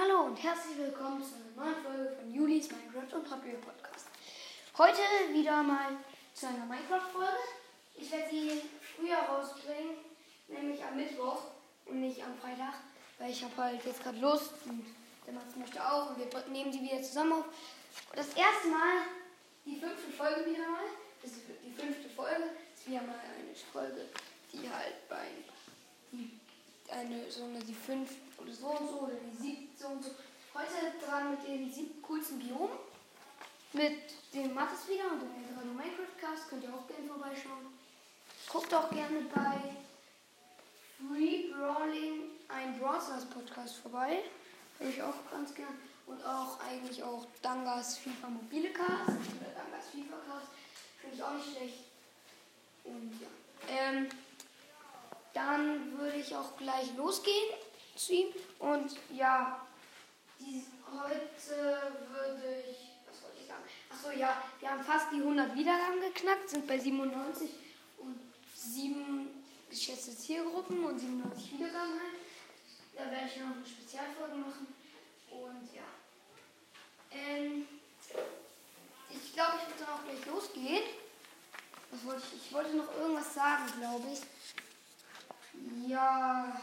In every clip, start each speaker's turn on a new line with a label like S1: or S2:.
S1: Hallo und herzlich willkommen zu einer neuen Folge von Julis Minecraft und Hot Wheel Podcast. Heute wieder mal zu einer Minecraft-Folge. Ich werde sie früher rausbringen, nämlich am Mittwoch und nicht am Freitag, weil ich habe halt jetzt gerade Lust und der Mats möchte auch und wir nehmen sie wieder zusammen auf. Das erste Mal die fünfte Folge wieder mal. Das ist die fünfte Folge. Das ist wieder mal eine Folge, die halt bei eine so eine die fünf oder so und so oder die sieben so und so. Heute dran mit den sieben coolsten Biomen. Mit dem Mattes wieder und dem Eldorado Minecraft Cast. Könnt ihr auch gerne vorbeischauen. Guckt auch gerne bei Free Brawling, ein Brawl Stars Podcast vorbei. Höre ich auch ganz gern. Und auch eigentlich auch Dangas FIFA Mobile Cast oder Dangas FIFA Cast. Finde ich auch nicht schlecht. Und ja. Ähm, dann würde ich auch gleich losgehen zu ihm. Und ja, die, heute würde ich, was wollte ich sagen? Achso, ja, wir haben fast die 100 Wiedergaben geknackt, sind bei 97 und 7 geschätzte Zielgruppen und 97 Wiedergaben halt. Da werde ich noch eine Spezialfolge machen. Und ja. Ähm, ich glaube, ich würde dann auch gleich losgehen. Was wollte ich? Ich wollte noch irgendwas sagen, glaube ich. Ja,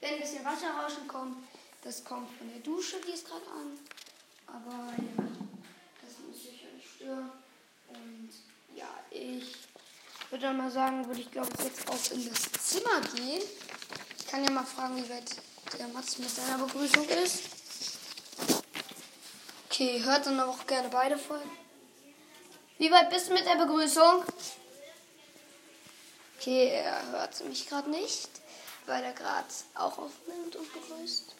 S1: wenn ein bisschen Wasserrauschen kommt, das kommt von der Dusche, die ist gerade an. Aber ja, das muss ich ja nicht stören. Und ja, ich würde dann mal sagen, würde ich glaube ich jetzt auch in das Zimmer gehen. Ich kann ja mal fragen, wie weit der Mats mit seiner Begrüßung ist. Okay, hört dann auch gerne beide Folgen. Wie weit bist du mit der Begrüßung? Okay, er hört mich gerade nicht, weil er gerade auch aufnimmt und begrüßt.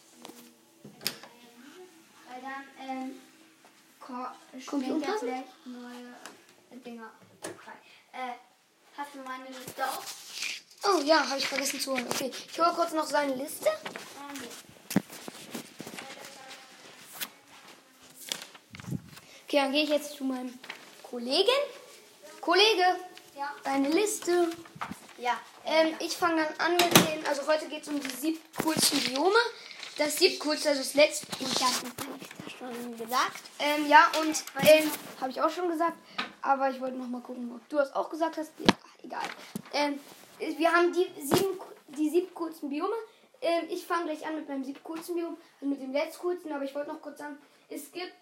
S2: Weil dann ähm, ko-
S1: Computer?
S2: schlägt er vielleicht neue Dinger frei. Äh, hast du meine Liste auch?
S1: Oh ja, habe ich vergessen zu holen. Okay, ich hole kurz noch seine Liste.
S2: Hier.
S1: Okay, dann gehe ich jetzt zu meinem Kollegen. Kollege,
S2: Ja.
S1: deine Liste.
S2: Ja.
S1: Ähm, ich fange dann an mit den, also heute geht es um die sieben coolsten Biome. Das siebcoolste, also das letzte.
S2: Ich habe das schon gesagt.
S1: Ähm, ja, und ähm, habe ich auch schon gesagt. Aber ich wollte noch mal gucken, ob du das auch gesagt hast. Ja, egal. Ähm, wir haben die sieben, die sieben coolsten Biome. Ähm, ich fange gleich an mit meinem sieben coolsten Biom, also mit dem letztcoolsten. Aber ich wollte noch kurz sagen, es gibt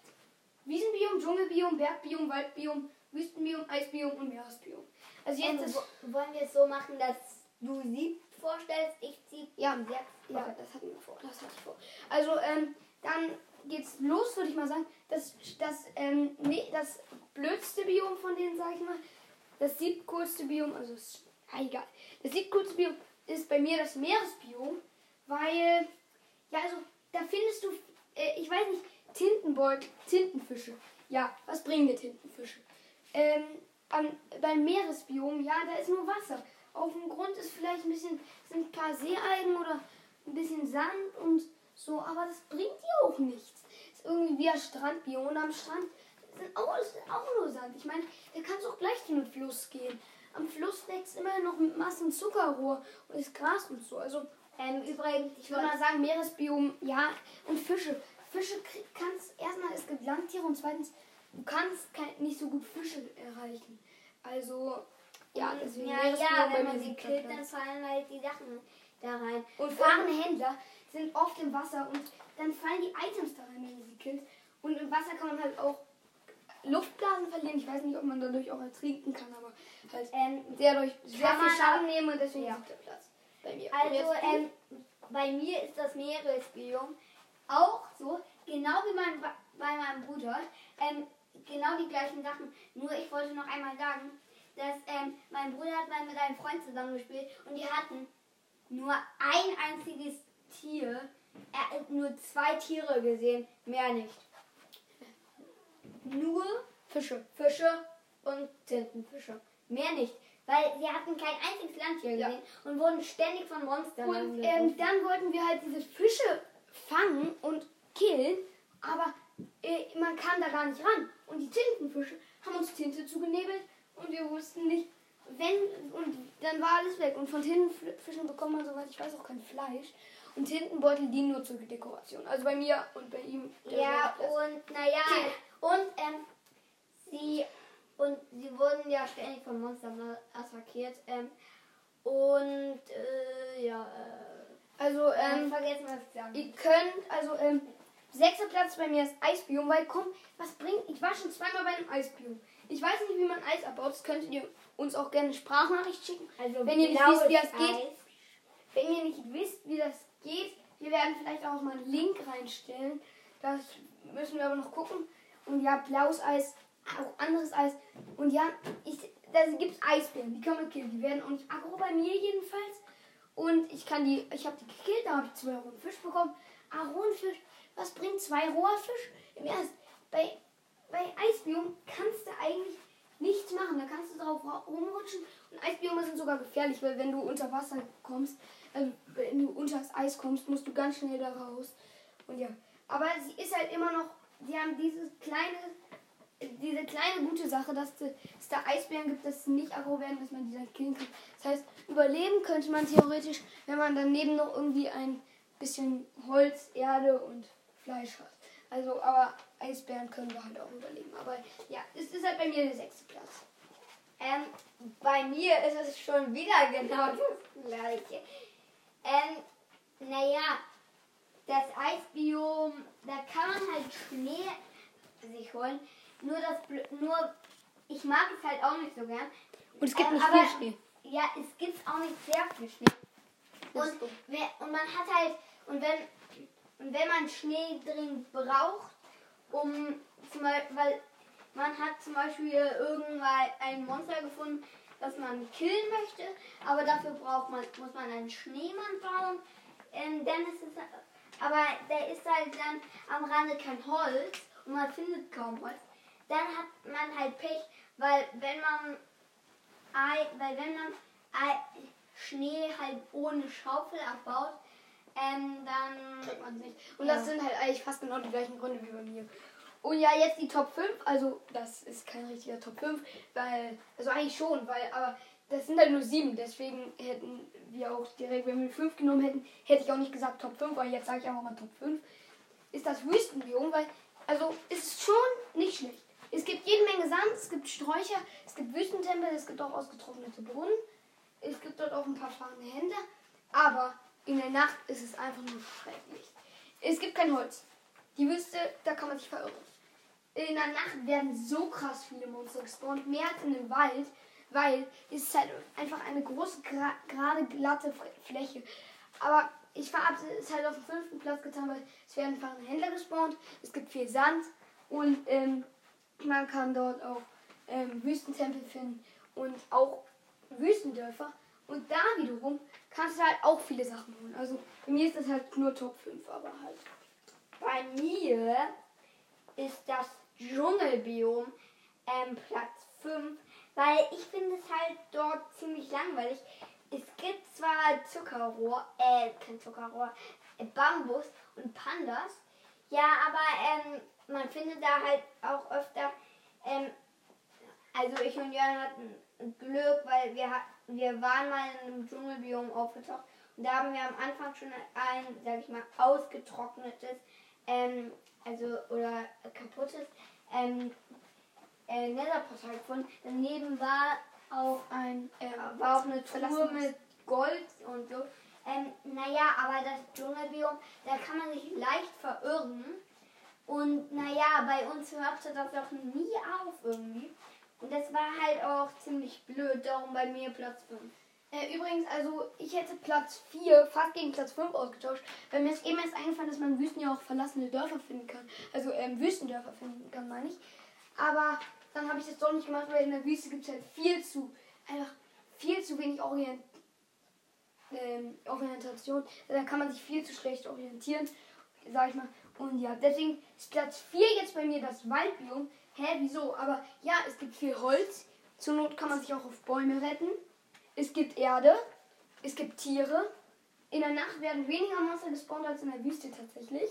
S1: Wiesenbiom, Dschungelbiom, Bergbiom, Waldbiom, Wüstenbiom, Eisbiom und Meeresbiom. Also jetzt
S2: Ähm,
S1: ist
S2: wo- wollen wir es so machen, dass du sie vorstellst, ich sie
S1: Ja.
S2: und sechs?
S1: Ja, das hatten wir vor. Das hatte ich vor. Also, ähm, dann geht's los, würde ich mal sagen. Das, das, ähm, nee, das blödste Biom von denen, sag ich mal. Das siebtcoolste Biom, also ist egal. Das siebtcoolste Biom ist bei mir das Meeresbiom, weil, ja, also, da findest du, äh, ich weiß nicht, Tintenbeutel, Tintenfische. Ja, was bringen dir Tintenfische? Ähm, an, beim Meeresbiom, ja, da ist nur Wasser. Auf dem Grund ist vielleicht ein bisschen, sind ein paar Seealgen oder ein bisschen Sand und so, aber das bringt dir auch nichts. Ist irgendwie wie ein Strandbiom und am Strand sind auch, ist auch nur Sand. Ich meine, da kannst du auch gleich zu einem Fluss gehen. Am Fluss wächst immer noch mit Massen Zuckerrohr und ist Gras und so. Also,
S2: Ähm, übrigens,
S1: ich würde mal sagen, Meeresbiom, ja, und Fische. Fische kannst, erstmal, es gibt Landtiere und zweitens, du kannst kein, nicht so gut Fische erreichen. Also, ja, deswegen
S2: ja, ja, wenn man sie killt, dann fallen halt die Sachen da rein.
S1: Und fahrende Händler sind oft im Wasser und dann fallen die Items da rein, wenn du sie killst. Und im Wasser kann man halt auch Luftblasen verlieren. Ich weiß nicht, ob man dadurch auch ertrinken kann, aber halt
S2: Ähm,
S1: dadurch sehr
S2: kann
S1: viel
S2: man-
S1: Schaden nehmen und deswegen
S2: Ja.
S1: siebter Platz bei mir.
S2: Also, ähm, bei mir ist das Meeresbiom auch so, genau wie mein, bei meinem Bruder, ähm, genau die gleichen Sachen. Nur ich wollte noch einmal sagen, dass ähm, mein Bruder hat mal mit einem Freund zusammengespielt und die hatten nur ein einziges Tier, er hat nur zwei Tiere gesehen, mehr nicht. Nur
S1: Fische.
S2: Fische und Tintenfische. Mehr nicht. Weil sie hatten kein einziges Landtier
S1: Ja.
S2: gesehen und wurden ständig von Monstern
S1: Und
S2: angegriffen.
S1: ähm, dann wollten wir halt diese Fische fangen und killen, aber äh, man kam da gar nicht ran. Und die Tintenfische haben uns Tinte zugenebelt und wir wussten nicht, wenn, und dann war alles weg. Und von Tintenfischen bekommt man, soweit ich weiß, auch kein Fleisch. Und Tintenbeutel dienen nur zur Dekoration. Also bei mir und bei ihm.
S2: Ja, und naja, und ähm, sie und sie wurden ja ständig von Monstern attackiert. Ähm, und äh, ja, äh,
S1: Also,
S2: ähm, vergessen was ich sagen.
S1: ihr könnt, also, ähm, sechster Platz bei mir ist Eisbiom, weil komm, was bringt, ich war schon zweimal bei einem Eisbiom. Ich weiß nicht, wie man Eis abbaut, das könntet ihr uns auch gerne eine Sprachnachricht schicken.
S2: Also
S1: wenn ihr nicht wisst, wie das
S2: Eis.
S1: geht. Wenn ihr nicht wisst, wie das geht, wir werden vielleicht auch mal einen Link reinstellen. Das müssen wir aber noch gucken. Und ja, blaues Eis, auch anderes Eis. Und ja, ich, da gibt es Eisbären, die kann man killen. Die werden auch nicht aggro bei mir jedenfalls. Und ich kann die, ich habe die gekillt, da habe ich zwei rohen Fisch bekommen. Ah, rohen Fisch, was bringt zwei roher Fisch? Im Ernst, bei, bei Eisbiom kannst du eigentlich nichts machen. Da kannst du drauf ra- rumrutschen. Und Eisbiome sind sogar gefährlich, weil wenn du unter Wasser kommst, also wenn du unter das Eis kommst, musst du ganz schnell da raus. Und ja, aber sie ist halt immer noch, sie haben dieses kleine, diese kleine gute Sache, dass es da Eisbären gibt, dass sie nicht aggro werden, dass man die dann killen kann. Das heißt, überleben könnte man theoretisch, wenn man daneben noch irgendwie ein bisschen Holz, Erde und Fleisch hat. Also, aber Eisbären können wir halt auch überleben. Aber ja, es ist halt bei mir der sechste Platz.
S2: Ähm, bei mir ist es schon wieder genau das gleiche. Ähm, naja, das Eisbiom, da kann man halt Schnee sich holen. Nur das, nur ich mag es halt auch nicht so gern.
S1: Und es gibt
S2: Ähm,
S1: nicht
S2: aber-
S1: viel Schnee.
S2: Ja, es gibt auch nicht sehr viel Schnee. Und, wer, und man hat halt, und wenn, und wenn man Schnee dringend braucht, um zum Beispiel, weil man hat zum Beispiel irgendwann ein Monster gefunden, das man killen möchte, aber dafür braucht man, muss man einen Schneemann bauen. Ähm, dann ist es, aber der ist halt dann am Rande kein Holz und man findet kaum Holz. Dann hat man halt Pech, weil wenn man Ei, weil wenn man Schnee halt ohne Schaufel abbaut, ähm, dann
S1: kriegt man nicht. Und
S2: Ja.
S1: das sind halt eigentlich fast genau die gleichen Gründe wie bei mir. Und ja, jetzt die Top 5, also das ist kein richtiger Top 5, weil, also eigentlich schon, weil, aber das sind halt nur sieben, deswegen hätten wir auch direkt, wenn wir 5 genommen hätten, hätte ich auch nicht gesagt Top 5, weil jetzt sage ich einfach mal Top 5, ist das Wüstenbiom, weil, also es ist schon nicht schlecht. Es gibt jede Menge Sand, es gibt Sträucher, es gibt Wüstentempel, es gibt auch ausgetrocknete Brunnen, es gibt dort auch ein paar fahrende Hände, aber in der Nacht ist es einfach nur schrecklich. Es gibt kein Holz. Die Wüste, da kann man sich verirren. In der Nacht werden so krass viele Monster gespawnt, mehr als in dem Wald, weil es ist halt einfach eine große, gerade glatte Fläche. Aber ich habe es halt auf dem fünften Platz getan, weil es werden fahrende Händler gespawnt, es gibt viel Sand und ähm, man kann dort auch ähm, Wüstentempel finden und auch Wüstendörfer. Und da wiederum kannst du halt auch viele Sachen holen. Also bei mir ist das halt nur Top 5, aber halt.
S2: bei mir ist das Dschungelbiom ähm, Platz 5, weil ich finde es halt dort ziemlich langweilig. Es gibt zwar Zuckerrohr, äh, kein Zuckerrohr, äh, Bambus und Pandas, ja, aber ähm, man findet da halt auch öfter, ähm, also ich und Jan hatten Glück, weil wir, hat- wir waren mal in einem Dschungelbiom aufgetaucht und da haben wir am Anfang schon ein, sag ich mal, ausgetrocknetes, ähm, also oder kaputtes ähm, äh, Netherportal gefunden. Daneben war auch
S1: Ein äh,
S2: war auch eine Truhe mit Gold und so. Ähm, naja, aber das Dschungelbiom, da kann man sich leicht verirren. Und naja, bei uns hörte das auch nie auf irgendwie. Und das war halt auch ziemlich blöd, darum bei mir Platz 5.
S1: Äh, übrigens, also ich hätte Platz 4 fast gegen Platz 5 ausgetauscht, weil mir ist eben erst eingefallen, dass man in Wüsten ja auch verlassene Dörfer finden kann. Also ähm, Wüstendörfer finden kann, meine ich. Aber dann habe ich das doch nicht gemacht, weil in der Wüste gibt es halt viel zu, einfach viel zu wenig Orient, ähm, Orientation. Da kann man sich viel zu schlecht orientieren, sag ich mal. Und ja, deswegen ist Platz 4 jetzt bei mir das Waldbiom. Hä, wieso? Aber ja, es gibt viel Holz. Zur Not kann man sich auch auf Bäume retten. Es gibt Erde. Es gibt Tiere. In der Nacht werden weniger Monster gespawnt als in der Wüste tatsächlich.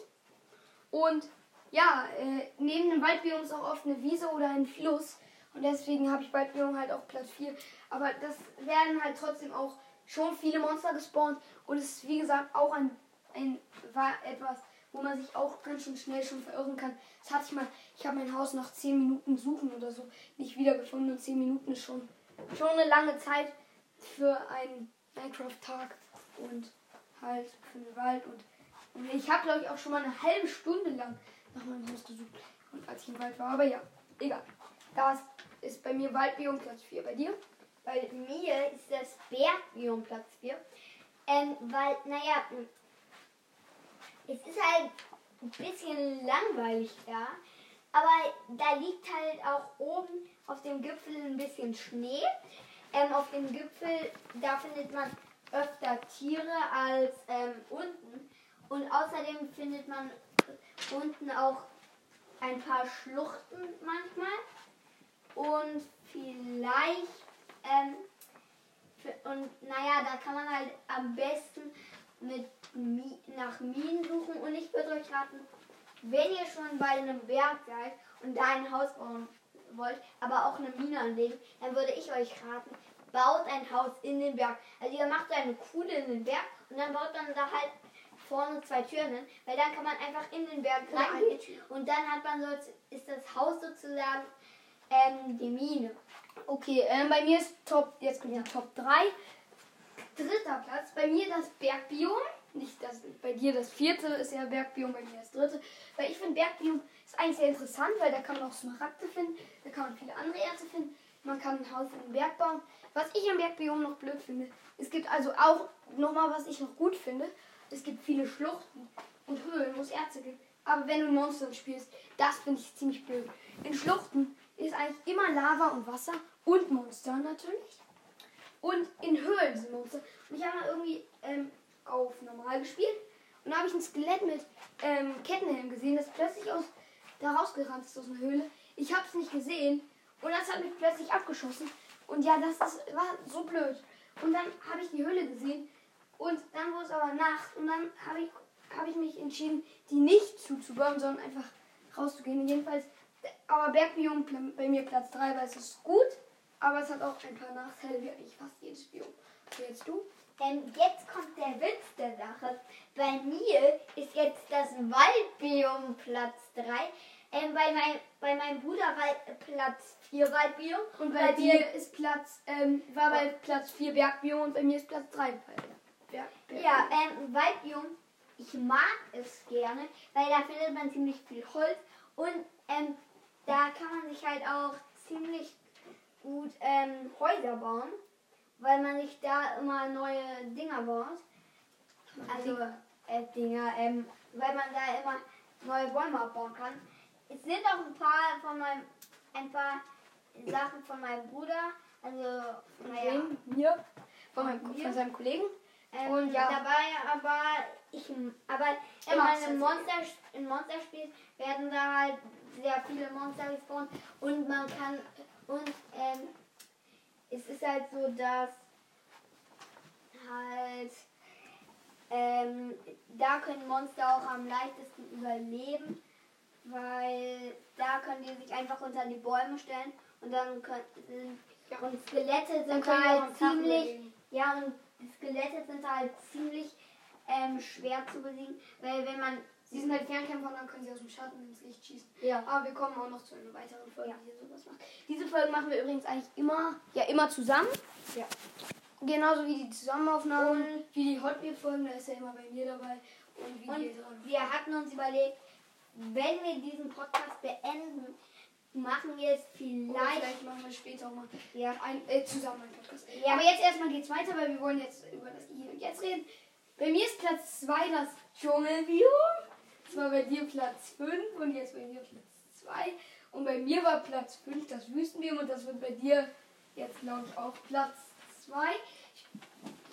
S1: Und ja, äh, neben dem Waldbiom ist auch oft eine Wiese oder ein Fluss. Und deswegen habe ich Waldbiom halt auf Platz 4. Aber das werden halt trotzdem auch schon viele Monster gespawnt. Und es ist wie gesagt auch ein ein war etwas, wo man sich auch ganz schön schnell schon verirren kann. Das hatte ich mal, ich habe mein Haus nach 10 Minuten suchen oder so nicht wiedergefunden und 10 Minuten ist schon, schon eine lange Zeit für einen Minecraft-Tag und halt für den Wald und, und ich habe glaube ich auch schon mal eine halbe Stunde lang nach meinem Haus gesucht und als ich im Wald war, aber ja, egal. Das ist bei mir Waldbiom Platz 4 bei dir.
S2: Bei mir ist das Bergbiom Platz 4. Ähm, weil, naja, es ist halt ein bisschen langweilig da. Aber da liegt halt auch oben auf dem Gipfel ein bisschen Schnee. Ähm, auf dem Gipfel, da findet man öfter Tiere als ähm, unten. Und außerdem findet man unten auch ein paar Schluchten manchmal. Und vielleicht, ähm, und naja, da kann man halt am besten mit Mi nach Minen suchen. Und ich würde euch raten, wenn ihr schon bei einem Berg seid und da ein Haus bauen wollt, aber auch eine Mine anlegen, dann würde ich euch raten, baut ein Haus in den Berg. Also ihr macht eine Kuhle in den Berg und dann baut man da halt vorne zwei Türen hin, weil dann kann man einfach in den Berg reingehen und dann hat man so, ist das Haus sozusagen ähm, die Mine.
S1: Okay, ähm, bei mir ist Top, jetzt kommt ja. Top 3. Dritter Platz, bei mir das Bergbiom. Nicht das, bei dir das vierte ist ja Bergbiom, bei mir das dritte. Weil ich finde Bergbiom ist eigentlich sehr interessant, weil da kann man auch Smaragde finden, da kann man viele andere Erze finden. Man kann ein Haus den Berg bauen. Was ich am Bergbiom noch blöd finde, es gibt also auch nochmal, was ich noch gut finde, es gibt viele Schluchten und Höhlen, wo es Erze gibt. Aber wenn du Monster spielst, das finde ich ziemlich blöd. In Schluchten ist eigentlich immer Lava und Wasser und Monster natürlich. Und in Höhlen sind Monster. Und ich habe mal irgendwie ähm, auf normal gespielt. Und da habe ich ein Skelett mit ähm, Kettenhelm gesehen, das plötzlich aus da rausgerannt ist aus einer Höhle. Ich habe es nicht gesehen. Und das hat mich plötzlich abgeschossen. Und ja, das ist, war so blöd. Und dann habe ich die Höhle gesehen. Und dann wurde es aber Nacht. Und dann habe ich, hab ich mich entschieden, die nicht zuzubauen, sondern einfach rauszugehen. Jedenfalls, aber Bergbiom bei mir Platz 3, weil es ist gut. Aber es hat auch ein paar Nachteile, wie eigentlich fast jedes Biom. So, jetzt du?
S2: Ähm, jetzt kommt der Witz der Sache. Bei mir ist jetzt das Waldbiom Platz 3. Ähm, bei, mein, bei meinem Bruder war Platz 4 Waldbiom.
S1: Und bei, bei dir ist Platz, ähm, war bei Platz 4 Bergbiom und bei mir ist Platz 3
S2: Berg, Ja, ähm, Waldbiom, ich mag es gerne, weil da findet man ziemlich viel Holz und ähm, da kann man sich halt auch ziemlich gut ähm, Häuser bauen, weil man sich da immer neue Dinger baut. Also äh, Dinger, ähm, weil man da immer neue Bäume abbauen kann. Es sind auch ein paar von meinem, ein paar Sachen von meinem Bruder, also
S1: naja, mir, von, meinem, mir. von seinem Kollegen.
S2: Ähm, und ja. dabei aber ich aber in meinem Monster in Monsterspiel werden da halt sehr viele Monster gespawnt und man kann und ähm, es ist halt so, dass halt ähm, da können Monster auch am leichtesten überleben, weil da können die sich einfach unter die Bäume stellen und dann können und Skelette sind halt ziemlich ja und Skelette sind halt ziemlich ähm, schwer zu besiegen, weil wenn man
S1: Sie sind halt Fernkämpfer und dann können sie aus dem Schatten ins Licht schießen.
S2: Ja.
S1: Aber wir kommen auch noch zu einer weiteren Folge, ja. die sowas macht. Diese Folgen machen wir übrigens eigentlich immer, ja, immer zusammen.
S2: Ja.
S1: Genauso wie die Zusammenaufnahmen, und wie die Hot Folgen, da ist er immer bei mir dabei. Und, wie
S2: und wir hatten uns überlegt, wenn wir diesen Podcast beenden, machen wir es vielleicht. Oder
S1: vielleicht machen wir später auch mal
S2: ja.
S1: ein, äh, zusammen einen Podcast. Ja. Aber jetzt erstmal geht's weiter, weil wir wollen jetzt über das Hier und Jetzt reden. Bei mir ist Platz 2 das Dschungelbiom. War bei dir Platz 5 und jetzt bei mir Platz 2. Und bei mir war Platz 5 das Wüstenbiom und das wird bei dir jetzt, glaube ich, auch Platz 2.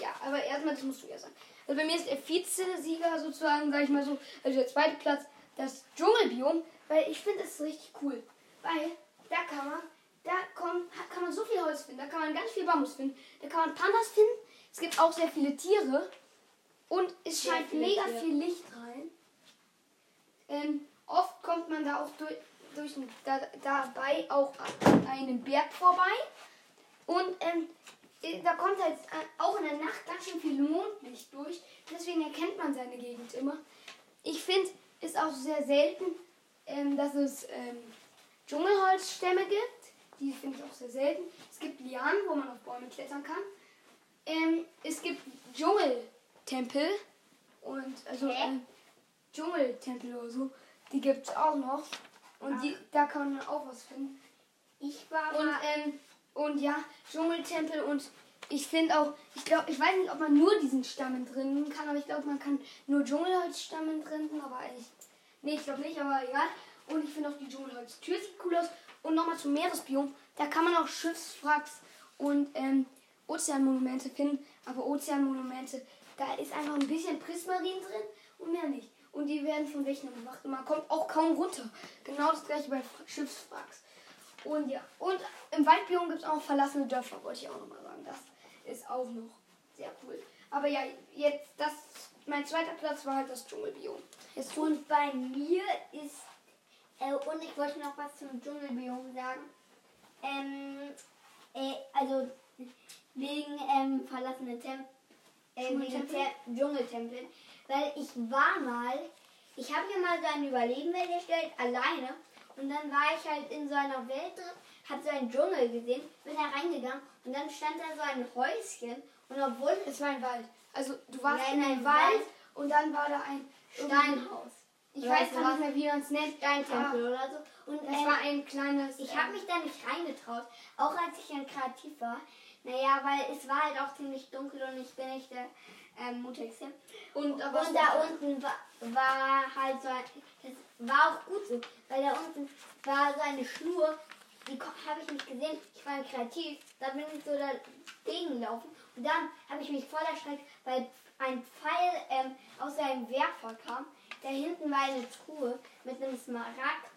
S1: Ja, aber erstmal, das musst du ja sagen. Also bei mir ist der Vize-Sieger sozusagen, sage ich mal so, also der zweite Platz, das Dschungelbiom, weil ich finde es richtig cool. Weil da kann man, da kommt, kann man so viel Holz finden, da kann man ganz viel Bambus finden, da kann man Pandas finden. Es gibt auch sehr viele Tiere und es scheint mega viel Licht rein. Ähm, oft kommt man da auch durch, durch da, dabei auch an einem Berg vorbei. Und ähm, äh, da kommt halt äh, auch in der Nacht ganz schön viel Mondlicht durch. Deswegen erkennt man seine Gegend immer. Ich finde es auch sehr selten, ähm, dass es ähm, Dschungelholzstämme gibt. Die finde ich auch sehr selten. Es gibt Lianen, wo man auf Bäume klettern kann. Ähm, es gibt Dschungeltempel und also
S2: Hä?
S1: ähm, Dschungeltempel oder so. Die gibt es auch noch. Und die, da kann man auch was finden.
S2: Ich war
S1: Und,
S2: mal.
S1: ähm, und ja, Dschungeltempel und ich finde auch, ich glaube, ich weiß nicht, ob man nur diesen Stammen drinnen kann, aber ich glaube, man kann nur Dschungelholzstammen drinnen, aber eigentlich. Nee, ich glaube nicht, aber egal. Und ich finde auch die Dschungelholztür sieht cool aus. Und nochmal zum Meeresbiom. Da kann man auch Schiffswracks und ähm, Ozeanmonumente finden. Aber Ozeanmonumente, da ist einfach ein bisschen Prismarin drin und mehr nicht. Und die werden von Wächtern gemacht und man kommt auch kaum runter. Genau das gleiche bei Schiffswracks. Und ja, und im Waldbiom gibt es auch verlassene Dörfer, wollte ich auch nochmal sagen. Das ist auch noch sehr cool. Aber ja, jetzt das, mein zweiter Platz war halt das Dschungelbiom. Jetzt
S2: Und bei mir ist. Äh, und ich wollte noch was zum Dschungelbiom sagen. Ähm, äh, also wegen ähm, verlassenen Tem äh, wegen
S1: Dschungeltempel?
S2: Te Dschungeltempeln. Weil ich war mal, ich habe mir mal so eine Überlebenwelt erstellt, alleine. Und dann war ich halt in so einer Welt drin, habe so einen Dschungel gesehen, bin da reingegangen und dann stand da so ein Häuschen. Und obwohl
S1: Es war ein Wald. Also du warst
S2: Ja,
S1: in
S2: in
S1: einem Wald
S2: Wald.
S1: und dann war da ein
S2: Steinhaus.
S1: Ich
S2: Oder
S1: weiß gar nicht mehr, wie man es nennt.
S2: Steintempel oder so. Und
S1: Das
S2: ähm,
S1: war ein kleines.
S2: Ich habe mich da nicht reingetraut, auch als ich dann kreativ war. Naja, weil es war halt auch ziemlich dunkel und ich bin nicht der ähm, mutigste.
S1: und,
S2: Und da unten war, war halt so ein, das war auch gut so, weil da unten war so eine Schnur, die habe ich nicht gesehen, ich war kreativ, da bin ich so dagegen gelaufen und dann habe ich mich voll erschreckt, weil ein Pfeil ähm, aus einem Werfer kam. Da hinten war eine Truhe mit einem Smaragd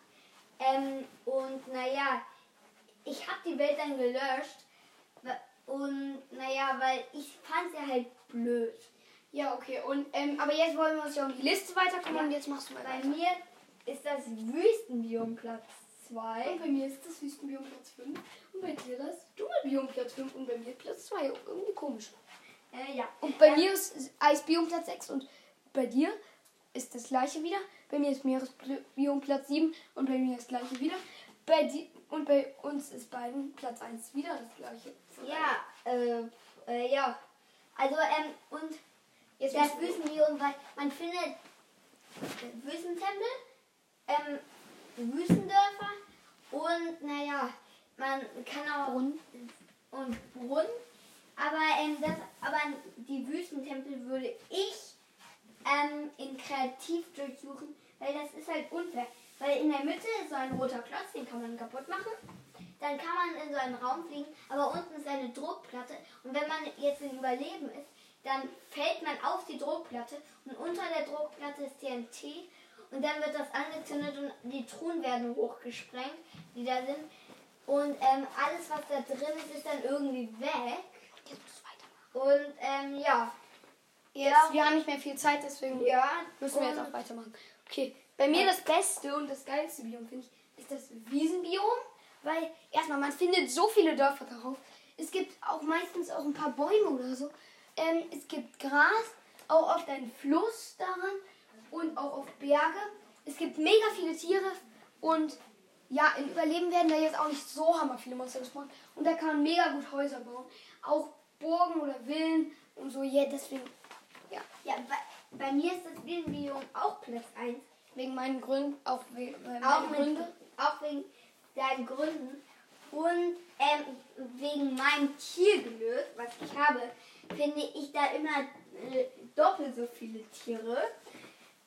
S2: ähm, und naja, ich habe die Welt dann gelöscht und naja, weil ich fand sie halt blöd.
S1: Ja, okay. Und, ähm, aber jetzt wollen wir uns ja um die Liste weiterkommen und jetzt machst du mal
S2: Bei
S1: weiter.
S2: mir ist das Wüstenbiom Platz 2.
S1: Und bei mir ist das Wüstenbiom Platz 5 und bei dir das Dschungelbiom Platz 5 und bei mir Platz 2. Irgendwie komisch.
S2: Äh, ja.
S1: Und bei mir ist Eisbiom Platz 6 und bei dir ist das gleiche wieder. Bei mir ist Meeresbiom Platz 7 und bei mir das gleiche wieder. Bei di und bei uns ist beiden Platz 1 wieder das gleiche.
S2: Ja, äh, äh, ja. Also, ähm, und
S1: Jetzt
S2: das
S1: müssen wir-
S2: weil man findet Wüstentempel, ähm, Wüstendörfer und, naja, man kann auch
S1: Brunnen.
S2: und Brunnen. Aber, ähm, das, aber die Wüstentempel würde ich ähm, in Kreativ durchsuchen, weil das ist halt unfair. Weil in der Mitte ist so ein roter Klotz, den kann man kaputt machen. Dann kann man in so einen Raum fliegen, aber unten ist eine Druckplatte. Und wenn man jetzt in Überleben ist, dann fällt man auf die Druckplatte und unter der Druckplatte ist TNT und dann wird das angezündet und die Truhen werden hochgesprengt, die da sind. Und ähm, alles, was da drin ist, ist dann irgendwie weg.
S1: Jetzt musst du weitermachen.
S2: Und ähm, ja.
S1: Jetzt,
S2: Ja.
S1: wir haben nicht mehr viel Zeit, deswegen
S2: Ja,
S1: müssen wir jetzt auch weitermachen. Okay, bei mir das beste und das geilste Biom, finde ich, ist das Wiesenbiom. Weil erstmal, man findet so viele Dörfer darauf. Es gibt auch meistens auch ein paar Bäume oder so. Ähm, es gibt Gras, auch auf einen Fluss daran und auch auf Berge. Es gibt mega viele Tiere und ja, im Überleben werden da jetzt auch nicht so hammer viele Monster gespawnt. Und da kann man mega gut Häuser bauen. Auch Burgen oder Villen und so. Ja, deswegen, ja,
S2: Ja, bei, bei mir ist das Wiesenbiom auch Platz 1.
S1: wegen meinen Gründen, auch wegen äh,
S2: Auch,
S1: Gründe.
S2: auch wegen deinen Gründen. Und ähm, wegen meinem Tierglück, was ich habe, finde ich da immer äh, doppelt so viele Tiere.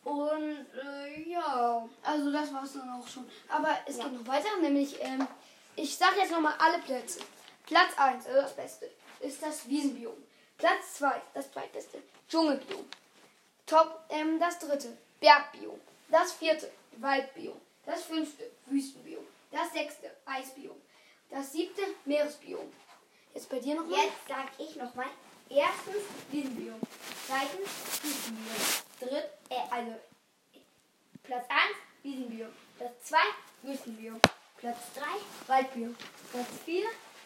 S2: Und äh, ja.
S1: Also das war es dann auch schon. Aber es
S2: Ja.
S1: geht noch weiter, nämlich, ähm, ich sage jetzt nochmal alle Plätze. Platz 1, also das Beste, ist das Wiesenbiom. Platz 2, das zweitbeste, Dschungelbiom. Top, ähm, das dritte, Bergbiom. Das vierte, Waldbiom. Das fünfte, Wüstenbiom. Das sechste, Eisbiom. Das siebte, Meeresbiom. Jetzt bei dir nochmal.
S2: Jetzt sag ich nochmal. Erstens Wiesenbiom. Zweitens Wüstenbiom. Dritt, äh, also Platz 1 Wiesenbiom. Platz 2 Wüstenbiom. Platz 3 Waldbiom. Platz 4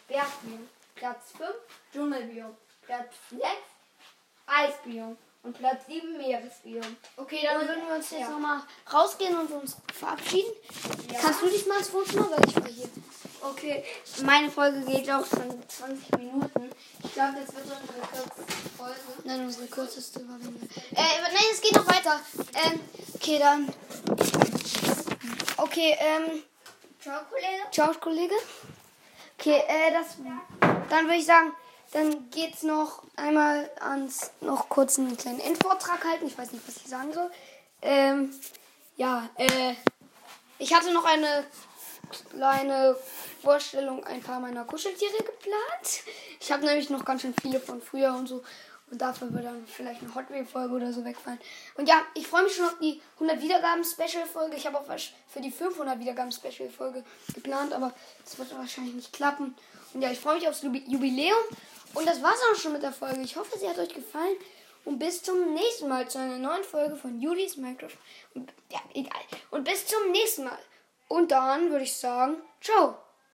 S2: Bergbiom. Platz 5 Dschungelbiom. Platz 6 Eisbiom. Und Platz 7 Meeresbiom.
S1: Okay, dann
S2: Und-
S1: würden wir uns jetzt
S2: ja.
S1: nochmal rausgehen und uns verabschieden.
S2: Ja.
S1: Kannst du dich mal ins Wohnzimmer, weil ich war hier.
S2: Okay, meine Folge geht auch schon 20 Minuten. Ich glaube, das wird eine kürzeste Folge.
S1: Nein, unsere kürzeste war weniger. Äh, nein, es geht noch weiter. Ähm, okay, dann. Okay, ähm,
S2: Ciao, Kollege.
S1: ciao, Kollege. Okay, äh, das. Dann würde ich sagen, dann geht's noch einmal ans. Noch kurz einen kleinen Endvortrag halten. Ich weiß nicht, was ich sagen soll. Ähm, ja, äh. Ich hatte noch eine kleine Vorstellung, ein paar meiner Kuscheltiere geplant. Ich habe nämlich noch ganz schön viele von früher und so. Und dafür wird dann vielleicht eine Hot Wheel-Folge oder so wegfallen. Und ja, ich freue mich schon auf die 100 Wiedergaben-Special-Folge. Ich habe auch was für die 500 Wiedergaben-Special-Folge geplant, aber das wird wahrscheinlich nicht klappen. Und ja, ich freue mich aufs Jubi- Jubiläum. Und das war's auch schon mit der Folge. Ich hoffe, sie hat euch gefallen. Und bis zum nächsten Mal zu einer neuen Folge von Julis Minecraft. Und, ja, egal. Und bis zum nächsten Mal. Und dann würde ich sagen, ciao.